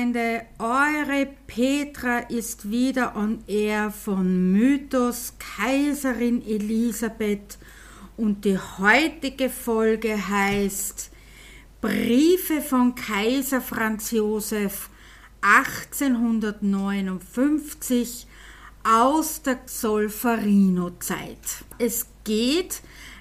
Freunde, eure Petra ist wieder on air von Mythos Kaiserin Elisabeth und die heutige Folge heißt Briefe von Kaiser Franz Josef 1859 aus der Solferino-Zeit. Es geht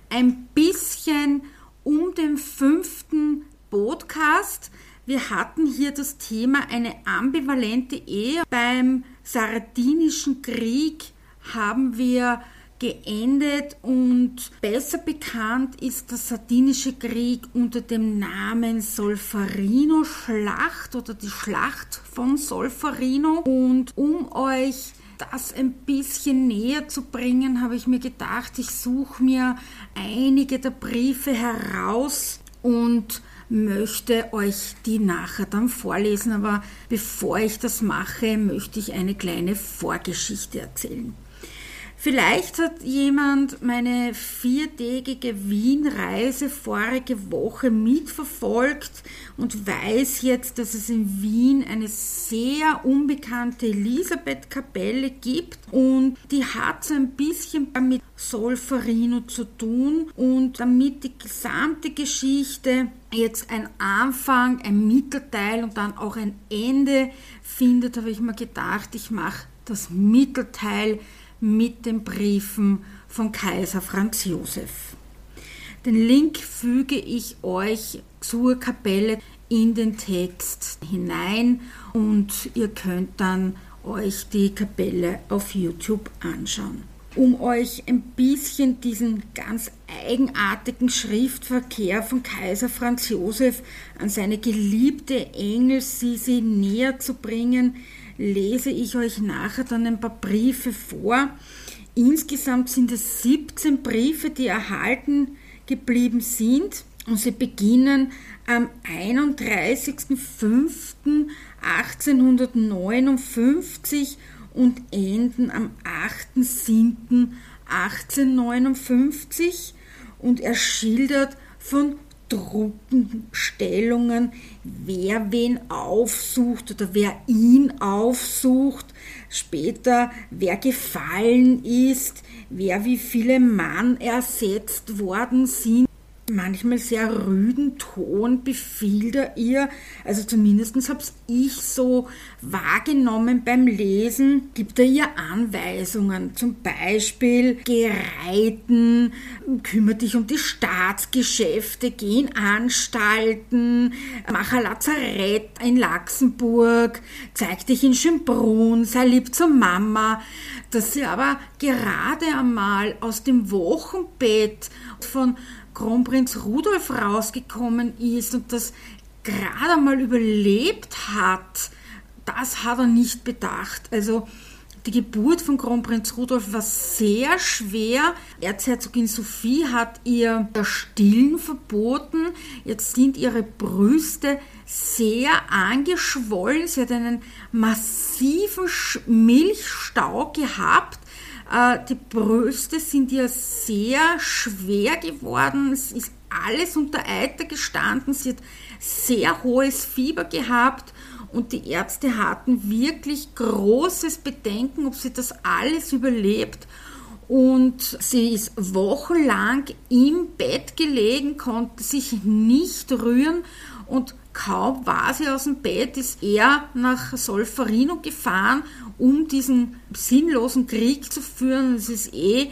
ein bisschen um den fünften Podcast. Wir hatten hier das Thema eine ambivalente Ehe. Beim Sardinischen Krieg haben wir geendet und besser bekannt ist der Sardinische Krieg unter dem Namen Solferino-Schlacht oder die Schlacht von Solferino. Und um euch das ein bisschen näher zu bringen, habe ich mir gedacht, ich suche mir einige der Briefe heraus und möchte euch die nachher dann vorlesen. Aber bevor ich das mache, möchte ich eine kleine Vorgeschichte erzählen. Vielleicht hat jemand meine viertägige Wien-Reise vorige Woche mitverfolgt und weiß jetzt, dass es in Wien eine sehr unbekannte Elisabeth-Kapelle gibt und die hat so ein bisschen mit Solferino zu tun und damit die gesamte Geschichte jetzt ein Anfang, ein Mittelteil und dann auch ein Ende findet, habe ich mir gedacht, ich mache das Mittelteil mit den Briefen von Kaiser Franz Josef. Den Link füge ich euch zur Kapelle in den Text hinein und ihr könnt dann euch die Kapelle auf YouTube anschauen. Um euch ein bisschen diesen ganz eigenartigen Schriftverkehr von Kaiser Franz Josef an seine geliebte Engel Sisi näher zu bringen, lese ich euch nachher dann ein paar Briefe vor. Insgesamt sind es 17 Briefe, die erhalten geblieben sind und sie beginnen am 31.05.1859 und enden am 8.07.1859 und er schildert von Truppenstellungen, wer wen aufsucht oder wer ihn aufsucht, später wer gefallen ist, wer wie viele Mann ersetzt worden sind manchmal sehr rüden Ton befiehlt er ihr, also zumindest habe ich so wahrgenommen. Beim Lesen, gibt er ihr Anweisungen, zum Beispiel geh reiten, kümmere dich um die Staatsgeschäfte, geh in Anstalten, mach ein Lazarett in Laxenburg, zeig dich in Schönbrunn, sei lieb zur Mama, dass sie aber gerade einmal aus dem Wochenbett von Kronprinz Rudolf rausgekommen ist und das gerade einmal überlebt hat, das hat er nicht bedacht. Also die Geburt von Kronprinz Rudolf war sehr schwer. Erzherzogin Sophie hat ihr das Stillen verboten. Jetzt sind ihre Brüste sehr angeschwollen. Sie hat einen massiven Milchstau gehabt. Äh, die Brüste sind ja sehr schwer geworden. Es ist alles unter Eiter gestanden. Sie hat sehr hohes Fieber gehabt und die Ärzte hatten wirklich großes Bedenken, ob sie das alles überlebt. Und sie ist wochenlang im Bett gelegen, konnte sich nicht rühren und kaum war sie aus dem Bett, ist er nach Solferino gefahren, um diesen sinnlosen Krieg zu führen. Es ist eh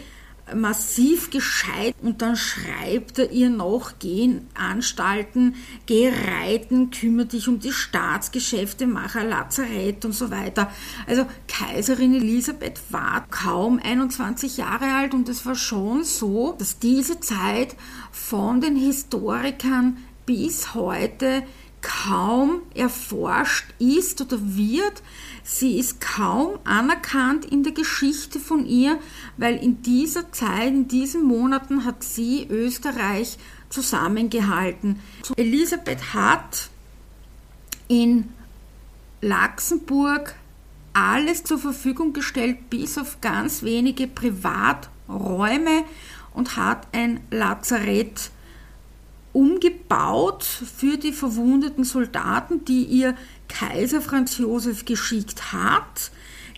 massiv gescheit und dann schreibt er ihr noch, geh in Anstalten, geh reiten, kümmere dich um die Staatsgeschäfte, mach ein Lazarett und so weiter. Also Kaiserin Elisabeth war kaum 21 Jahre alt und es war schon so, dass diese Zeit von den Historikern bis heute kaum erforscht ist oder wird. Sie ist kaum anerkannt in der Geschichte von ihr, weil in dieser Zeit, in diesen Monaten hat sie Österreich zusammengehalten. Elisabeth hat in Luxemburg alles zur Verfügung gestellt, bis auf ganz wenige Privaträume und hat ein Lazarett umgebaut gebaut für die verwundeten Soldaten, die ihr Kaiser Franz Josef geschickt hat.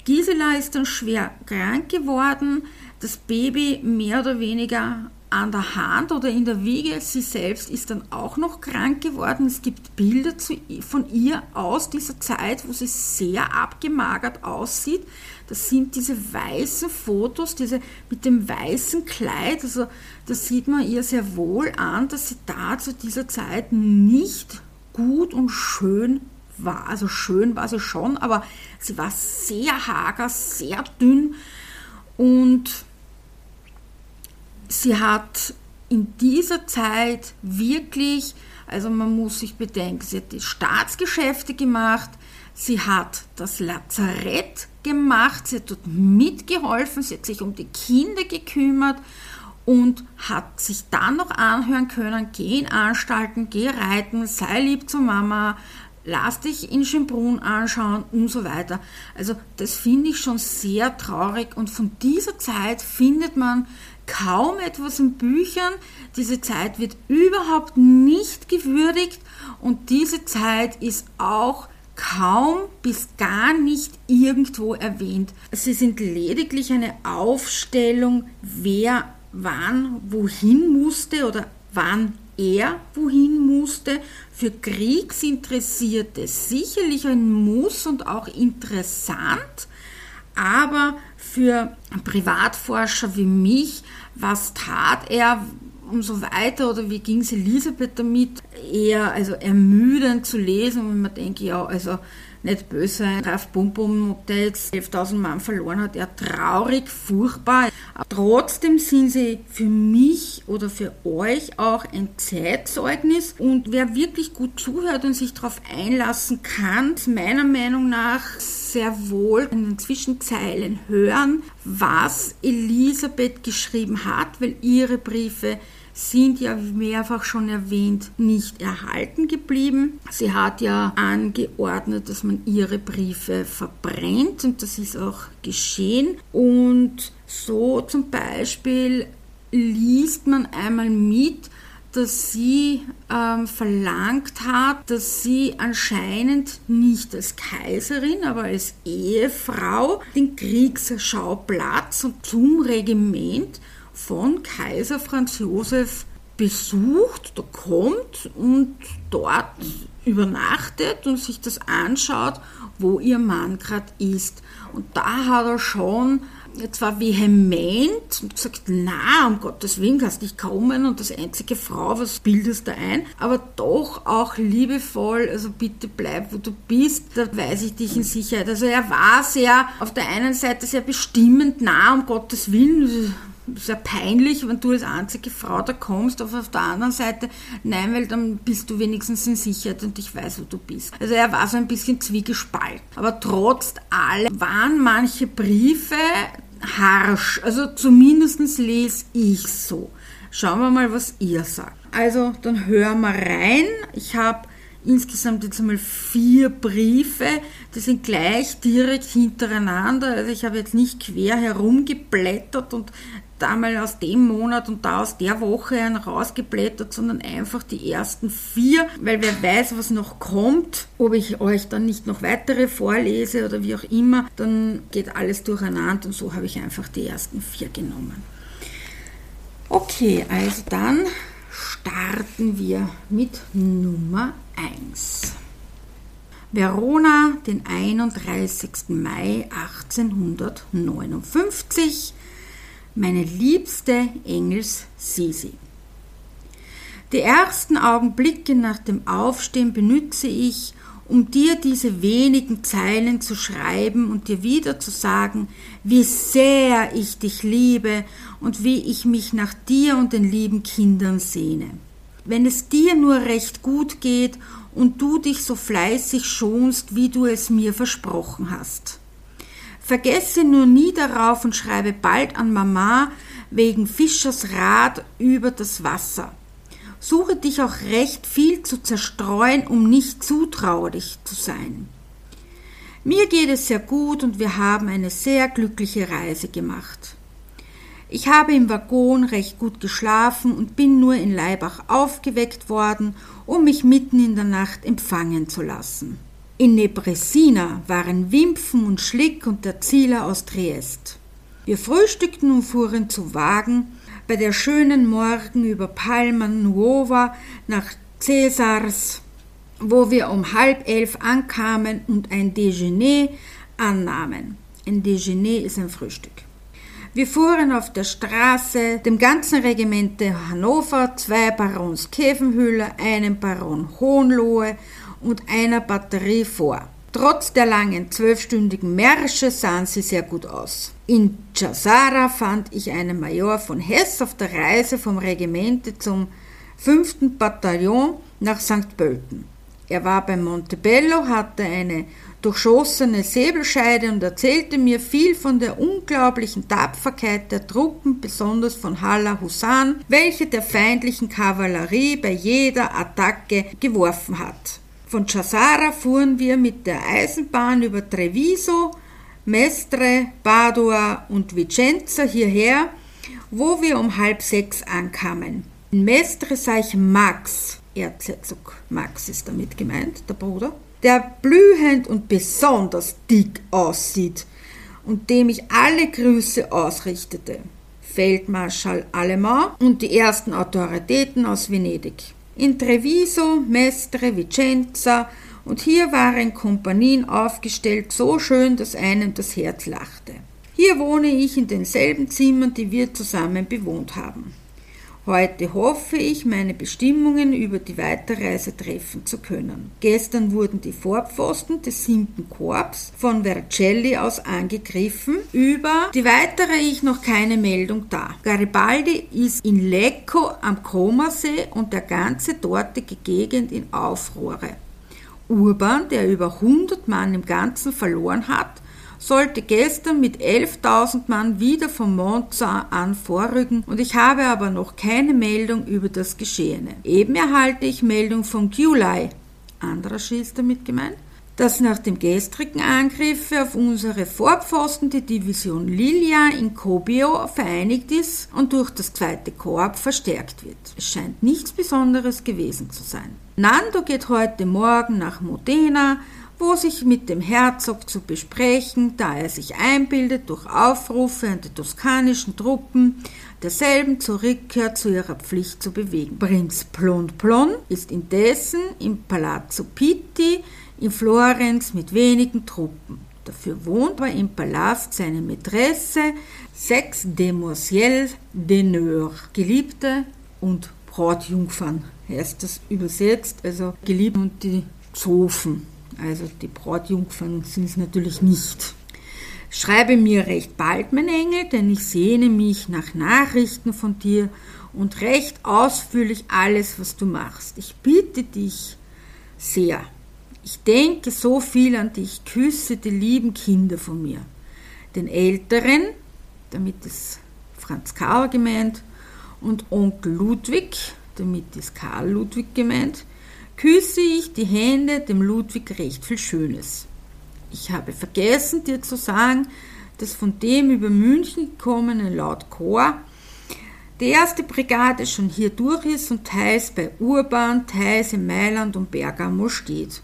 Gisela ist dann schwer krank geworden, das Baby mehr oder weniger an der Hand oder in der Wiege. Sie selbst ist dann auch noch krank geworden. Es gibt Bilder von ihr aus dieser Zeit, wo sie sehr abgemagert aussieht. Das sind diese weißen Fotos, diese mit dem weißen Kleid. Also das sieht man ihr sehr wohl an, dass sie da zu dieser Zeit nicht gut und schön war. Also schön war sie schon, aber sie war sehr hager, sehr dünn und sie hat in dieser Zeit wirklich, also man muss sich bedenken, sie hat die Staatsgeschäfte gemacht, sie hat das Lazarett gemacht, sie hat dort mitgeholfen, sie hat sich um die Kinder gekümmert und hat sich dann noch anhören können, geh in Anstalten, geh reiten, sei lieb zur Mama, lass dich in Schönbrunn anschauen und so weiter. Also das finde ich schon sehr traurig und von dieser Zeit findet man kaum etwas in Büchern. Diese Zeit wird überhaupt nicht gewürdigt und diese Zeit ist auch kaum bis gar nicht irgendwo erwähnt. Sie sind lediglich eine Aufstellung, wer wann wohin musste oder wann er wohin musste. Für Kriegsinteressierte sicherlich ein Muss und auch interessant, aber für Privatforscher wie mich, was tat er und so weiter oder wie ging es Elisabeth damit, eher also ermüdend zu lesen und man denkt, ja, also nicht böse sein. Ralf Bumbum, ob der jetzt 11.000 Mann verloren hat, ja traurig, furchtbar. Aber trotzdem sind sie für mich oder für euch auch ein Zeitzeugnis. Und wer wirklich gut zuhört und sich darauf einlassen kann, meiner Meinung nach sehr wohl in den Zwischenzeilen hören, was Elisabeth geschrieben hat, weil ihre Briefe sind ja mehrfach schon erwähnt nicht erhalten geblieben. Sie hat ja angeordnet, dass man ihre Briefe verbrennt und das ist auch geschehen. Und so zum Beispiel liest man einmal mit, dass sie ähm, verlangt hat, dass sie anscheinend nicht als Kaiserin, aber als Ehefrau den Kriegsschauplatz und zum Regiment von Kaiser Franz Josef besucht, da kommt und dort übernachtet und sich das anschaut, wo ihr Mann gerade ist. Und da hat er schon zwar vehement gesagt, na, um Gottes Willen kannst nicht kommen und das einzige Frau, was bildest du ein, aber doch auch liebevoll, also bitte bleib, wo du bist, da weise ich dich in Sicherheit. Also er war sehr, auf der einen Seite sehr bestimmend, na, um Gottes Willen, sehr peinlich, wenn du als einzige Frau da kommst, aber auf der anderen Seite, nein, weil dann bist du wenigstens in Sicherheit und ich weiß, wo du bist. Also er war so ein bisschen zwiegespalten. Aber trotz allem waren manche Briefe harsch, also zumindest lese ich so. Schauen wir mal, was ihr sagt. Also, dann hören wir rein. Ich habe insgesamt jetzt einmal vier Briefe, die sind gleich direkt hintereinander. Also ich habe jetzt nicht quer herumgeblättert und da mal aus dem Monat und da aus der Woche einen rausgeblättert, sondern einfach die ersten vier, weil wer weiß, was noch kommt, ob ich euch dann nicht noch weitere vorlese oder wie auch immer, dann geht alles durcheinander und so habe ich einfach die ersten vier genommen. Okay, also dann starten wir mit Nummer 1. Verona, den 31. Mai 1859 meine liebste Engels Sisi. Die ersten Augenblicke nach dem Aufstehen benütze ich, um dir diese wenigen Zeilen zu schreiben und dir wieder zu sagen, wie sehr ich dich liebe und wie ich mich nach dir und den lieben Kindern sehne. Wenn es dir nur recht gut geht und du dich so fleißig schonst, wie du es mir versprochen hast. Vergesse nur nie darauf und schreibe bald an Mama wegen Fischers Rat über das Wasser. Suche dich auch recht viel zu zerstreuen, um nicht zutraulich zu sein. Mir geht es sehr gut und wir haben eine sehr glückliche Reise gemacht. Ich habe im Waggon recht gut geschlafen und bin nur in Leibach aufgeweckt worden, um mich mitten in der Nacht empfangen zu lassen. In Nebresina waren Wimpfen und Schlick und der Zieler aus Triest. Wir frühstückten und fuhren zu Wagen bei der schönen Morgen über Palma Nuova nach Cäsars, wo wir um halb elf ankamen und ein Dejeuner annahmen. Ein Dejeuner ist ein Frühstück. Wir fuhren auf der Straße dem ganzen Regiment Hannover, zwei Barons Käfenhüller, einem Baron Hohenlohe und einer Batterie vor. Trotz der langen zwölfstündigen Märsche sahen sie sehr gut aus. In Chasara fand ich einen Major von Hess auf der Reise vom Regimente zum 5. Bataillon nach St. Pölten. Er war bei Montebello, hatte eine durchschossene Säbelscheide und erzählte mir viel von der unglaublichen Tapferkeit der Truppen, besonders von Halla Husan, welche der feindlichen Kavallerie bei jeder Attacke geworfen hat. Von Chasara fuhren wir mit der Eisenbahn über Treviso, Mestre, Padua und Vicenza hierher, wo wir um halb sechs ankamen. In Mestre sah ich Max, Erzherzog Max ist damit gemeint, der Bruder, der blühend und besonders dick aussieht und dem ich alle Grüße ausrichtete. Feldmarschall Allemand und die ersten Autoritäten aus Venedig. In Treviso, Mestre, Vicenza und hier waren Kompanien aufgestellt, so schön, dass einem das Herz lachte. Hier wohne ich in denselben Zimmern, die wir zusammen bewohnt haben. Heute hoffe ich, meine Bestimmungen über die Weiterreise treffen zu können. Gestern wurden die Vorpfosten des 7. Korps von Vercelli aus angegriffen. Über die weitere ich noch keine Meldung da. Garibaldi ist in Lecco am Comasee und der ganze dortige Gegend in Aufruhre. Urban, der über 100 Mann im Ganzen verloren hat, sollte gestern mit 11.000 Mann wieder vom Monza an vorrücken und ich habe aber noch keine Meldung über das Geschehene. Eben erhalte ich Meldung von Gyulai, anderer Schild damit gemeint, dass nach dem gestrigen Angriff auf unsere Vorpfosten die Division Lilia in Kobio vereinigt ist und durch das zweite Korps verstärkt wird. Es scheint nichts Besonderes gewesen zu sein. Nando geht heute Morgen nach Modena, wo sich mit dem Herzog zu besprechen, da er sich einbildet, durch Aufrufe an die toskanischen Truppen derselben zur Rückkehr zu ihrer Pflicht zu bewegen. Prinz Plon Plon ist indessen im Palazzo Pitti in Florenz mit wenigen Truppen. Dafür wohnt aber im Palast seine Mätresse, sechs Demoiselles d'honneur, Geliebte und Brautjungfern, heißt das übersetzt, also Geliebte und die Zofen. Also die Brautjungfern sind es natürlich nicht. Schreibe mir recht bald, mein Engel, denn ich sehne mich nach Nachrichten von dir und recht ausführlich alles, was du machst. Ich bitte dich sehr. Ich denke so viel an dich, küsse die lieben Kinder von mir. Den Älteren, damit ist Franz Karl gemeint, und Onkel Ludwig, damit ist Karl Ludwig gemeint, küsse ich die Hände dem Ludwig recht viel Schönes. Ich habe vergessen, dir zu sagen, dass von dem über München gekommene laut Chor die erste Brigade schon hier durch ist und teils bei Urban, teils in Mailand und Bergamo steht.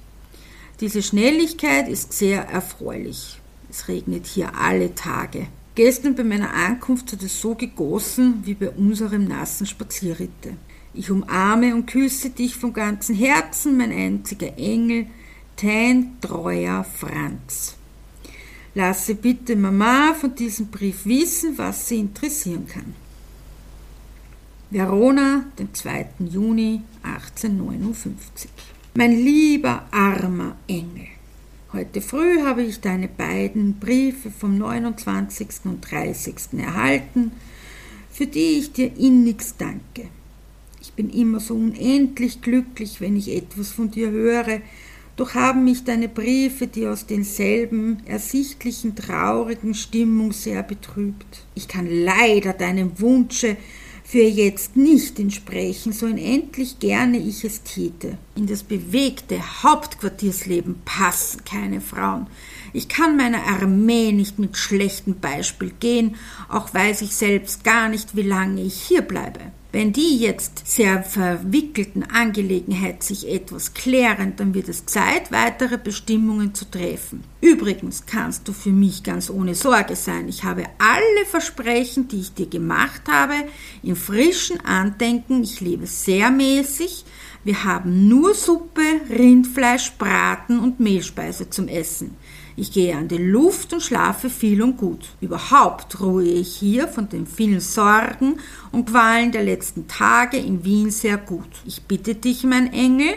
Diese Schnelligkeit ist sehr erfreulich. Es regnet hier alle Tage. Gestern bei meiner Ankunft hat es so gegossen wie bei unserem nassen Spazierritte. Ich umarme und küsse dich von ganzem Herzen, mein einziger Engel, dein treuer Franz. Lasse bitte Mama von diesem Brief wissen, was sie interessieren kann. Verona, den 2. Juni 1859. Mein lieber armer Engel, heute früh habe ich deine beiden Briefe vom 29. und 30. erhalten, für die ich dir innigst danke. Ich bin immer so unendlich glücklich, wenn ich etwas von dir höre, doch haben mich deine Briefe, die aus denselben ersichtlichen traurigen Stimmung sehr betrübt. Ich kann leider deinem Wunsche für jetzt nicht entsprechen, so unendlich gerne ich es täte. In das bewegte Hauptquartiersleben passen keine Frauen. Ich kann meiner Armee nicht mit schlechtem Beispiel gehen, auch weiß ich selbst gar nicht, wie lange ich hier bleibe. Wenn die jetzt sehr verwickelten Angelegenheit sich etwas klären, dann wird es Zeit, weitere Bestimmungen zu treffen. Übrigens kannst du für mich ganz ohne Sorge sein. Ich habe alle Versprechen, die ich dir gemacht habe, in frischen Andenken. Ich lebe sehr mäßig. Wir haben nur Suppe, Rindfleisch, Braten und Mehlspeise zum Essen. Ich gehe an die Luft und schlafe viel und gut. Überhaupt ruhe ich hier von den vielen Sorgen und Qualen der letzten Tage in Wien sehr gut. Ich bitte dich, mein Engel,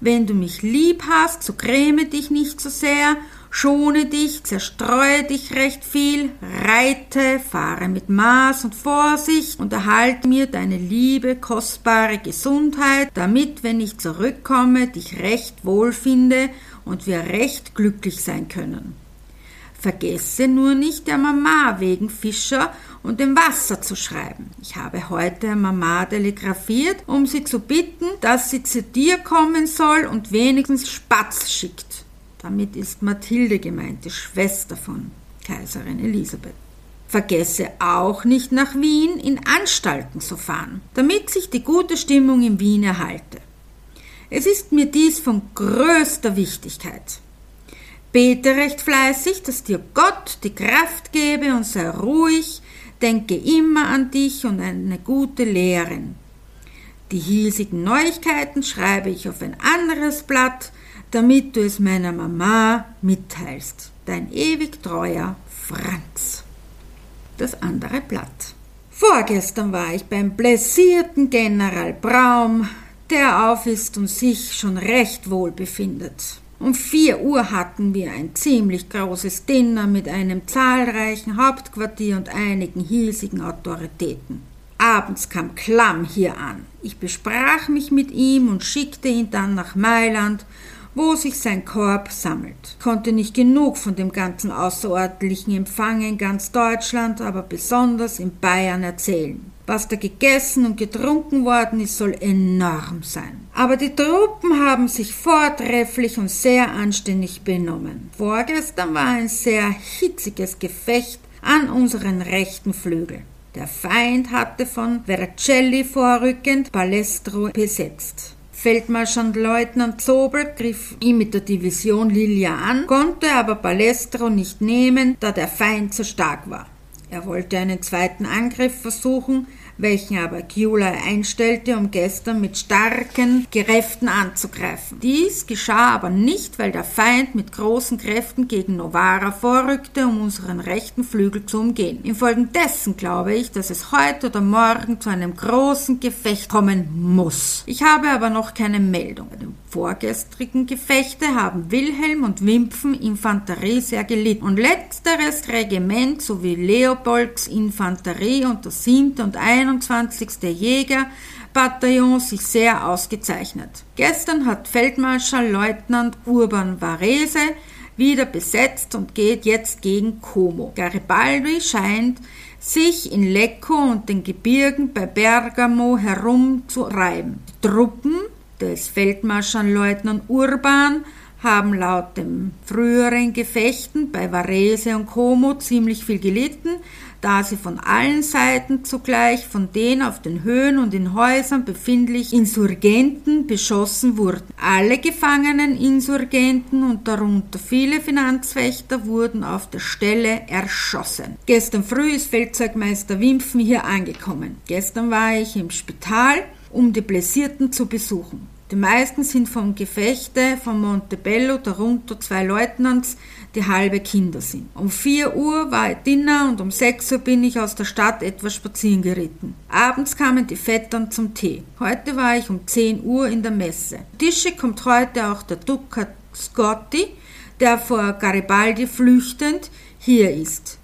wenn du mich lieb hast, so gräme dich nicht so sehr, schone dich, zerstreue dich recht viel, reite, fahre mit Maß und Vorsicht und erhalte mir deine liebe, kostbare Gesundheit, damit, wenn ich zurückkomme, dich recht wohl finde und wir recht glücklich sein können. Vergesse nur nicht der Mama wegen Fischer und dem Wasser zu schreiben. Ich habe heute Mama telegrafiert, um sie zu bitten, dass sie zu dir kommen soll und wenigstens Spatz schickt. Damit ist Mathilde gemeint, die Schwester von Kaiserin Elisabeth. Vergesse auch nicht nach Wien in Anstalten zu fahren, damit sich die gute Stimmung in Wien erhalte. Es ist mir dies von größter Wichtigkeit. Bete recht fleißig, dass dir Gott die Kraft gebe und sei ruhig, denke immer an dich und eine gute Lehrerin. Die hiesigen Neuigkeiten schreibe ich auf ein anderes Blatt, damit du es meiner Mama mitteilst. Dein ewig treuer Franz. Das andere Blatt. Vorgestern war ich beim blessierten General Braum, der auf ist und sich schon recht wohl befindet. Um vier Uhr hatten wir ein ziemlich großes Dinner mit einem zahlreichen Hauptquartier und einigen hiesigen Autoritäten. Abends kam Klamm hier an. Ich besprach mich mit ihm und schickte ihn dann nach Mailand, wo sich sein Korb sammelt. Konnte nicht genug von dem ganzen außerordentlichen Empfang in ganz Deutschland, aber besonders in Bayern erzählen. Was da gegessen und getrunken worden ist, soll enorm sein. Aber die Truppen haben sich vortrefflich und sehr anständig benommen. Vorgestern war ein sehr hitziges Gefecht an unseren rechten Flügel. Der Feind hatte von Vercelli vorrückend Palestro besetzt. Feldmarschallleutnant Zobel griff ihm mit der Division Lilia an, konnte aber Palestro nicht nehmen, da der Feind zu stark war. Er wollte einen zweiten Angriff versuchen, welchen aber Gyulai einstellte, um gestern mit starken Kräften anzugreifen. Dies geschah aber nicht, weil der Feind mit großen Kräften gegen Novara vorrückte, um unseren rechten Flügel zu umgehen. Infolgedessen glaube ich, dass es heute oder morgen zu einem großen Gefecht kommen muss. Ich habe aber noch keine Meldung. Bei den vorgestrigen Gefechte haben Wilhelm und Wimpfen Infanterie sehr gelitten und letzteres Regiment sowie Leopolds Infanterie und das 7. und 1 21. Jägerbataillon sich sehr ausgezeichnet. Gestern hat Feldmarschallleutnant Urban Varese wieder besetzt und geht jetzt gegen Como. Garibaldi scheint sich in Lecco und den Gebirgen bei Bergamo herumzureiben. Die Truppen des Feldmarschallleutnant Urban haben laut den früheren Gefechten bei Varese und Como ziemlich viel gelitten, da sie von allen Seiten zugleich von den auf den Höhen und in Häusern befindlichen Insurgenten beschossen wurden. Alle gefangenen Insurgenten und darunter viele Finanzwächter wurden auf der Stelle erschossen. Gestern früh ist Feldzeugmeister Wimpfen hier angekommen. Gestern war ich im Spital, um die Blessierten zu besuchen. Die meisten sind vom Gefechte von Montebello, darunter zwei Leutnants, die halbe Kinder sind. Um 4 Uhr war Dinner und um 6 Uhr bin ich aus der Stadt etwas spazieren geritten. Abends kamen die Vettern zum Tee. Heute war ich um 10 Uhr in der Messe. Tische kommt heute auch der Duca Scotti, der vor Garibaldi flüchtend hier ist.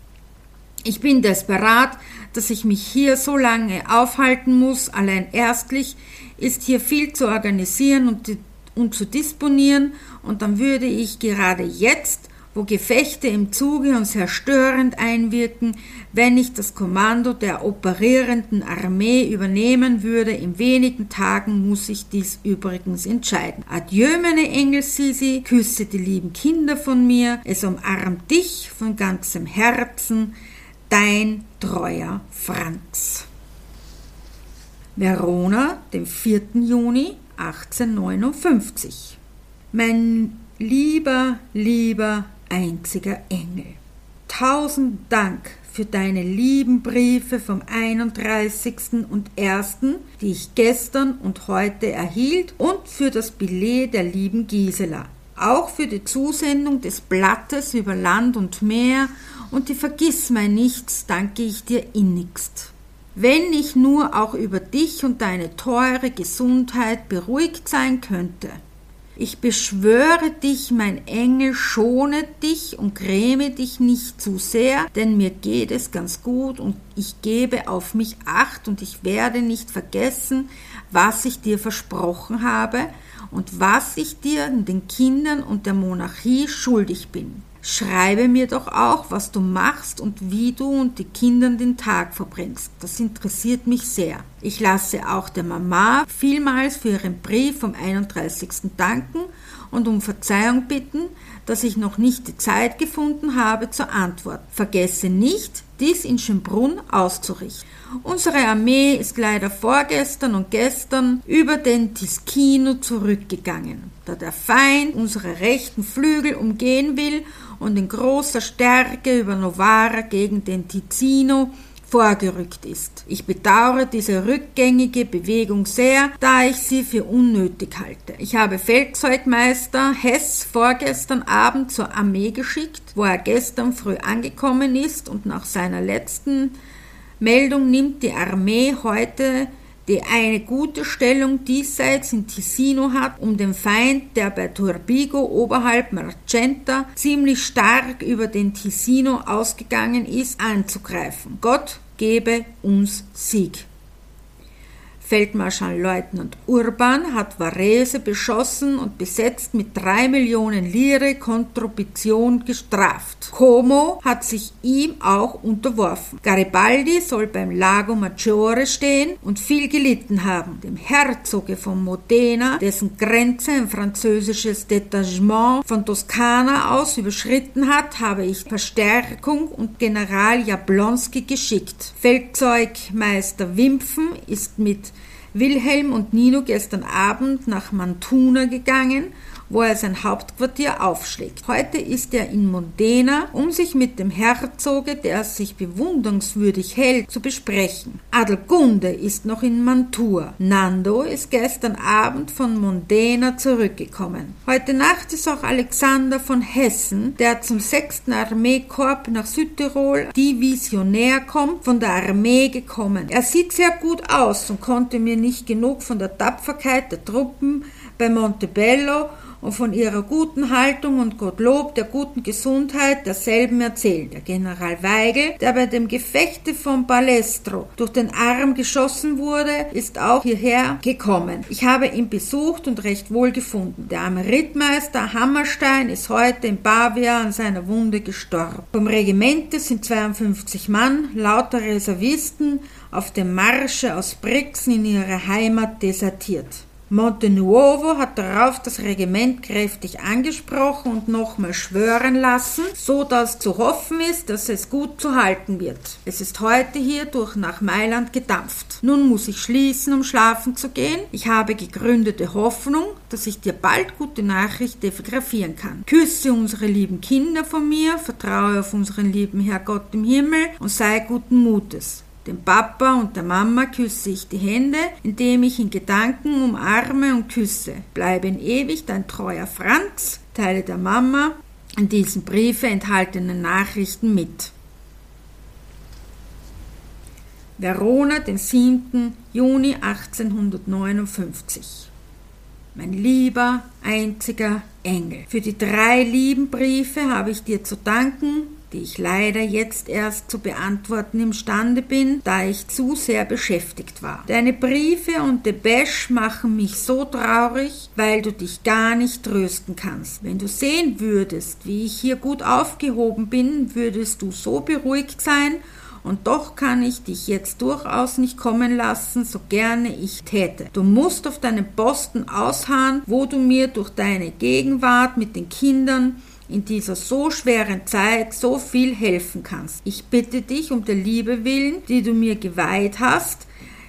Ich bin desperat, dass ich mich hier so lange aufhalten muss, allein erstlich ist hier viel zu organisieren und, und zu disponieren und dann würde ich gerade jetzt wo Gefechte im Zuge uns zerstörend einwirken, wenn ich das Kommando der operierenden Armee übernehmen würde. In wenigen Tagen muss ich dies übrigens entscheiden. Adieu, meine Engel Sisi, küsse die lieben Kinder von mir, es umarmt dich von ganzem Herzen, dein treuer Franz. Verona, dem 4. Juni 1859. Mein lieber, lieber, einziger Engel, tausend Dank für deine lieben Briefe vom 31. und 1., die ich gestern und heute erhielt, und für das Billet der lieben Gisela. Auch für die Zusendung des Blattes über Land und Meer und die Vergissmeinnichts danke ich dir innigst wenn ich nur auch über dich und deine teure Gesundheit beruhigt sein könnte. Ich beschwöre dich, mein Engel, schone dich und gräme dich nicht zu sehr, denn mir geht es ganz gut und ich gebe auf mich acht und ich werde nicht vergessen, was ich dir versprochen habe und was ich dir, den Kindern und der Monarchie schuldig bin. Schreibe mir doch auch, was du machst und wie du und die Kinder den Tag verbringst. Das interessiert mich sehr. Ich lasse auch der Mama vielmals für ihren Brief vom 31. danken und um Verzeihung bitten, dass ich noch nicht die Zeit gefunden habe zur Antwort. Vergesse nicht, dies in Schönbrunn auszurichten. Unsere Armee ist leider vorgestern und gestern über den Tiskino zurückgegangen, da der Feind unsere rechten Flügel umgehen will und in großer Stärke über Novara gegen den Ticino vorgerückt ist. Ich bedauere diese rückgängige Bewegung sehr, da ich sie für unnötig halte. Ich habe Feldzeugmeister Hess vorgestern Abend zur Armee geschickt, wo er gestern früh angekommen ist und nach seiner letzten Meldung nimmt die Armee heute die eine gute Stellung diesseits in Ticino hat, um den Feind, der bei Turbigo oberhalb Marcenta ziemlich stark über den Ticino ausgegangen ist, anzugreifen. Gott gebe uns Sieg. Feldmarschallleutnant Urban hat Varese beschossen und besetzt mit drei Millionen Lire Kontribution gestraft. Como hat sich ihm auch unterworfen. Garibaldi soll beim Lago Maggiore stehen und viel gelitten haben. Dem Herzoge von Modena, dessen Grenze ein französisches Detachement von Toskana aus überschritten hat, habe ich Verstärkung und General Jablonski geschickt. Feldzeugmeister Wimpfen ist mit Wilhelm und Nino gestern Abend nach Mantuna gegangen wo er sein Hauptquartier aufschlägt. Heute ist er in Modena, um sich mit dem Herzoge, der sich bewundernswürdig hält, zu besprechen. Adelgunde ist noch in Mantua. Nando ist gestern Abend von Modena zurückgekommen. Heute Nacht ist auch Alexander von Hessen, der zum 6. Armeekorps nach Südtirol divisionär kommt, von der Armee gekommen. Er sieht sehr gut aus und konnte mir nicht genug von der Tapferkeit der Truppen bei Montebello und von ihrer guten Haltung und Gottlob der guten Gesundheit derselben erzählt. Der General Weigel, der bei dem Gefechte von Balestro durch den Arm geschossen wurde, ist auch hierher gekommen. Ich habe ihn besucht und recht wohl gefunden. Der arme Rittmeister Hammerstein ist heute in Bavia an seiner Wunde gestorben. Vom Regimente sind 52 Mann, lauter Reservisten, auf dem Marsche aus Brixen in ihre Heimat desertiert. Montenuovo hat darauf das Regiment kräftig angesprochen und nochmal schwören lassen, so dass zu hoffen ist, dass es gut zu halten wird. Es ist heute hierdurch nach Mailand gedampft. Nun muss ich schließen, um schlafen zu gehen. Ich habe gegründete Hoffnung, dass ich dir bald gute Nachricht telegrafieren kann. Küsse unsere lieben Kinder von mir, vertraue auf unseren lieben Herrgott im Himmel und sei guten Mutes. Dem Papa und der Mama küsse ich die Hände, indem ich in Gedanken umarme und küsse. Bleibe in ewig dein treuer Franz, teile der Mama in diesen Briefe enthaltenen Nachrichten mit. Verona, den 7. Juni 1859. Mein lieber, einziger Engel. Für die drei lieben Briefe habe ich dir zu danken, die ich leider jetzt erst zu beantworten imstande bin, da ich zu sehr beschäftigt war. Deine Briefe und Debäsch machen mich so traurig, weil du dich gar nicht trösten kannst. Wenn du sehen würdest, wie ich hier gut aufgehoben bin, würdest du so beruhigt sein und doch kann ich dich jetzt durchaus nicht kommen lassen, so gerne ich täte. Du musst auf deinen Posten ausharren, wo du mir durch deine Gegenwart mit den Kindern in dieser so schweren Zeit so viel helfen kannst. Ich bitte dich um der Liebe willen, die du mir geweiht hast,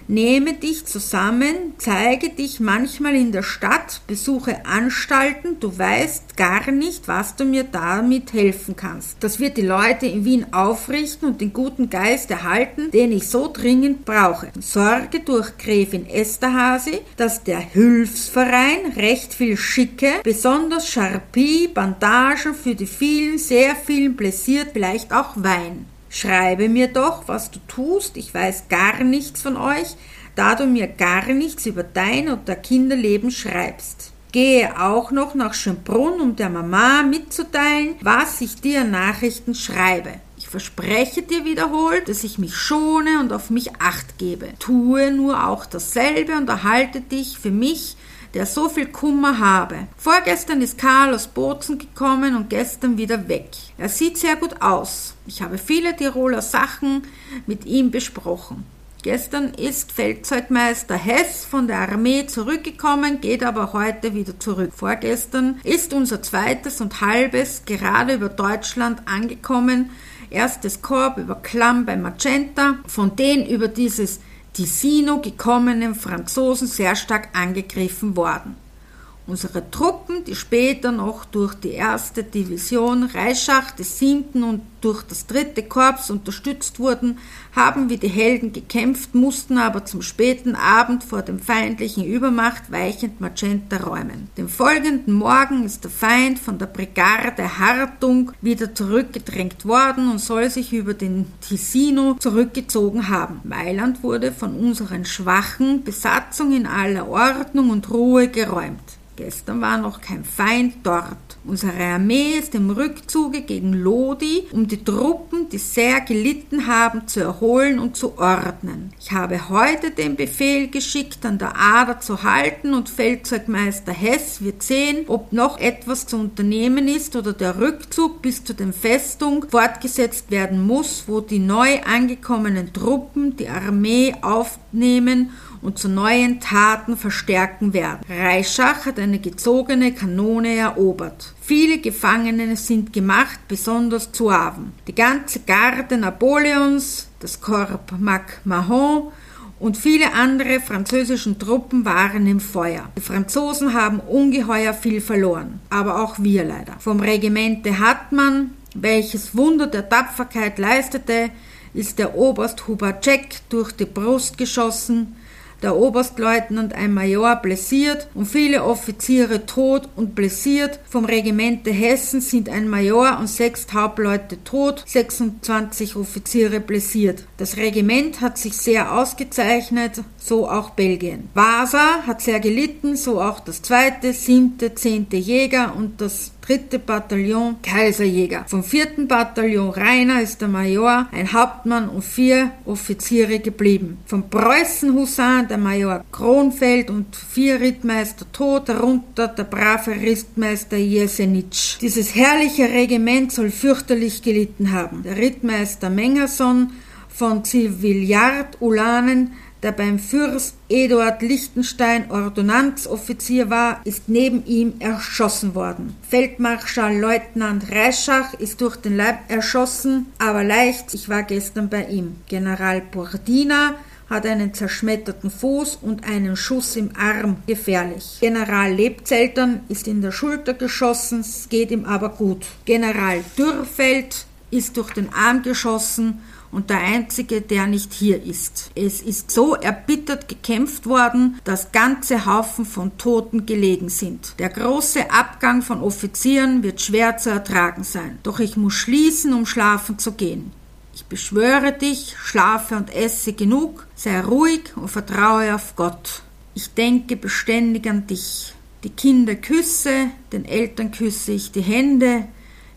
Nehme dich zusammen, zeige dich manchmal in der Stadt, besuche Anstalten, du weißt gar nicht, was du mir damit helfen kannst. Das wird die Leute in Wien aufrichten und den guten Geist erhalten, den ich so dringend brauche. Sorge durch Gräfin Esterhasi, dass der Hilfsverein recht viel schicke, besonders Charpie, Bandagen für die vielen, sehr vielen blessiert, vielleicht auch Wein. Schreibe mir doch, was du tust, ich weiß gar nichts von euch, da du mir gar nichts über dein oder Kinderleben schreibst. Gehe auch noch nach Schönbrunn, um der Mama mitzuteilen, was ich dir Nachrichten schreibe. Ich verspreche dir wiederholt, dass ich mich schone und auf mich acht gebe. Tue nur auch dasselbe und erhalte dich für mich der so viel Kummer habe. Vorgestern ist Karl aus Bozen gekommen und gestern wieder weg. Er sieht sehr gut aus. Ich habe viele Tiroler Sachen mit ihm besprochen. Gestern ist Feldzeugmeister Hess von der Armee zurückgekommen, geht aber heute wieder zurück. Vorgestern ist unser zweites und halbes gerade über Deutschland angekommen. Erstes Korb über Klamm bei Magenta, von denen über dieses die Sino gekommenen Franzosen sehr stark angegriffen worden. Unsere Truppen, die später noch durch die erste Division Reichschach des 7. und durch das dritte Korps unterstützt wurden, haben wie die Helden gekämpft, mussten aber zum späten Abend vor dem feindlichen Übermacht weichend Magenta räumen. Den folgenden Morgen ist der Feind von der Brigade Hartung wieder zurückgedrängt worden und soll sich über den Ticino zurückgezogen haben. Mailand wurde von unseren schwachen Besatzung in aller Ordnung und Ruhe geräumt. Gestern war noch kein Feind dort. Unsere Armee ist im Rückzuge gegen Lodi, um die Truppen, die sehr gelitten haben, zu erholen und zu ordnen. Ich habe heute den Befehl geschickt, an der Ader zu halten und Feldzeugmeister Hess wird sehen, ob noch etwas zu unternehmen ist oder der Rückzug bis zu den Festung fortgesetzt werden muss, wo die neu angekommenen Truppen die Armee aufnehmen und zu neuen Taten verstärken werden. Reischach hat eine gezogene Kanone erobert. Viele Gefangene sind gemacht, besonders Zuaven. Die ganze Garde Napoleons, das Korps Mac-Mahon und viele andere französischen Truppen waren im Feuer. Die Franzosen haben ungeheuer viel verloren, aber auch wir leider. Vom Regimente Hartmann, welches Wunder der Tapferkeit leistete, ist der Oberst Hubacek durch die Brust geschossen, der Oberstleutnant ein Major blessiert und viele Offiziere tot und blessiert. Vom Regimente Hessen sind ein Major und sechs Hauptleute tot, 26 Offiziere blessiert. Das Regiment hat sich sehr ausgezeichnet, so auch Belgien. Vasa hat sehr gelitten, so auch das zweite, siebte, zehnte Jäger und das dritte Bataillon Kaiserjäger. Vom vierten Bataillon Rainer ist der Major, ein Hauptmann und vier Offiziere geblieben. Vom Preußen Husaren der Major Kronfeld und vier Rittmeister tot, darunter der brave Rittmeister Jesenitsch. Dieses herrliche Regiment soll fürchterlich gelitten haben. Der Rittmeister Mengerson von Zivillard Ulanen der beim Fürst Eduard Lichtenstein Ordonnanzoffizier war, ist neben ihm erschossen worden. Feldmarschall Leutnant Reischach ist durch den Leib erschossen, aber leicht, ich war gestern bei ihm. General Bordina hat einen zerschmetterten Fuß und einen Schuss im Arm. Gefährlich. General Lebzeltern ist in der Schulter geschossen, es geht ihm aber gut. General Dürrfeld ist durch den Arm geschossen und der einzige, der nicht hier ist. Es ist so erbittert gekämpft worden, dass ganze Haufen von Toten gelegen sind. Der große Abgang von Offizieren wird schwer zu ertragen sein. Doch ich muss schließen, um schlafen zu gehen. Ich beschwöre dich, schlafe und esse genug, sei ruhig und vertraue auf Gott. Ich denke beständig an dich. Die Kinder küsse, den Eltern küsse ich die Hände,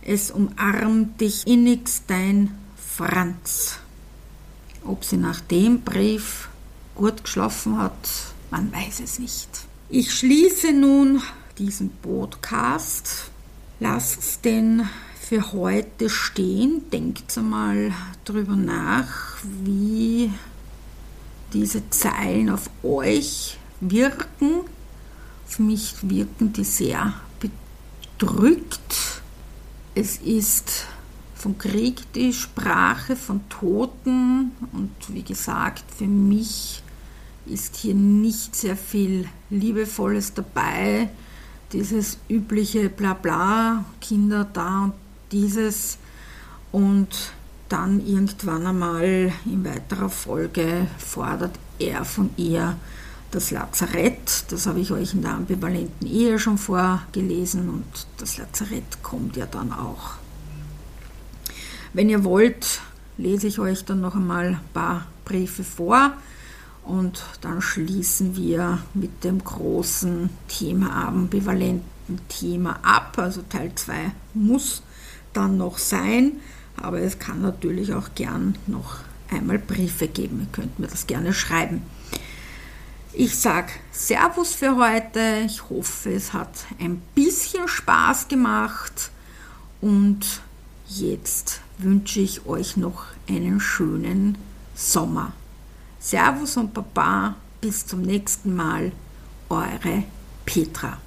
Es umarmt dich innigst dein Franz. Ob sie nach dem Brief gut geschlafen hat, man weiß es nicht. Ich schließe nun diesen Podcast. Lasst den für heute stehen. Denkt einmal drüber nach, wie diese Zeilen auf euch wirken. Auf mich wirken die sehr bedrückt. Es ist vom Krieg die Sprache, von Toten und wie gesagt, für mich ist hier nicht sehr viel Liebevolles dabei. Dieses übliche Blabla, Kinder da und dieses und dann irgendwann einmal in weiterer Folge fordert er von ihr das Lazarett. Das habe ich euch in der ambivalenten Ehe schon vorgelesen und das Lazarett kommt ja dann auch. Wenn ihr wollt, lese ich euch dann noch einmal ein paar Briefe vor und dann schließen wir mit dem großen Thema, ambivalenten Thema ab. Also Teil 2 muss dann noch sein, aber es kann natürlich auch gern noch einmal Briefe geben. Ihr könnt mir das gerne schreiben. Ich sage Servus für heute. Ich hoffe, es hat ein bisschen Spaß gemacht und jetzt wünsche ich euch noch einen schönen Sommer. Servus und Baba, bis zum nächsten Mal, eure Petra.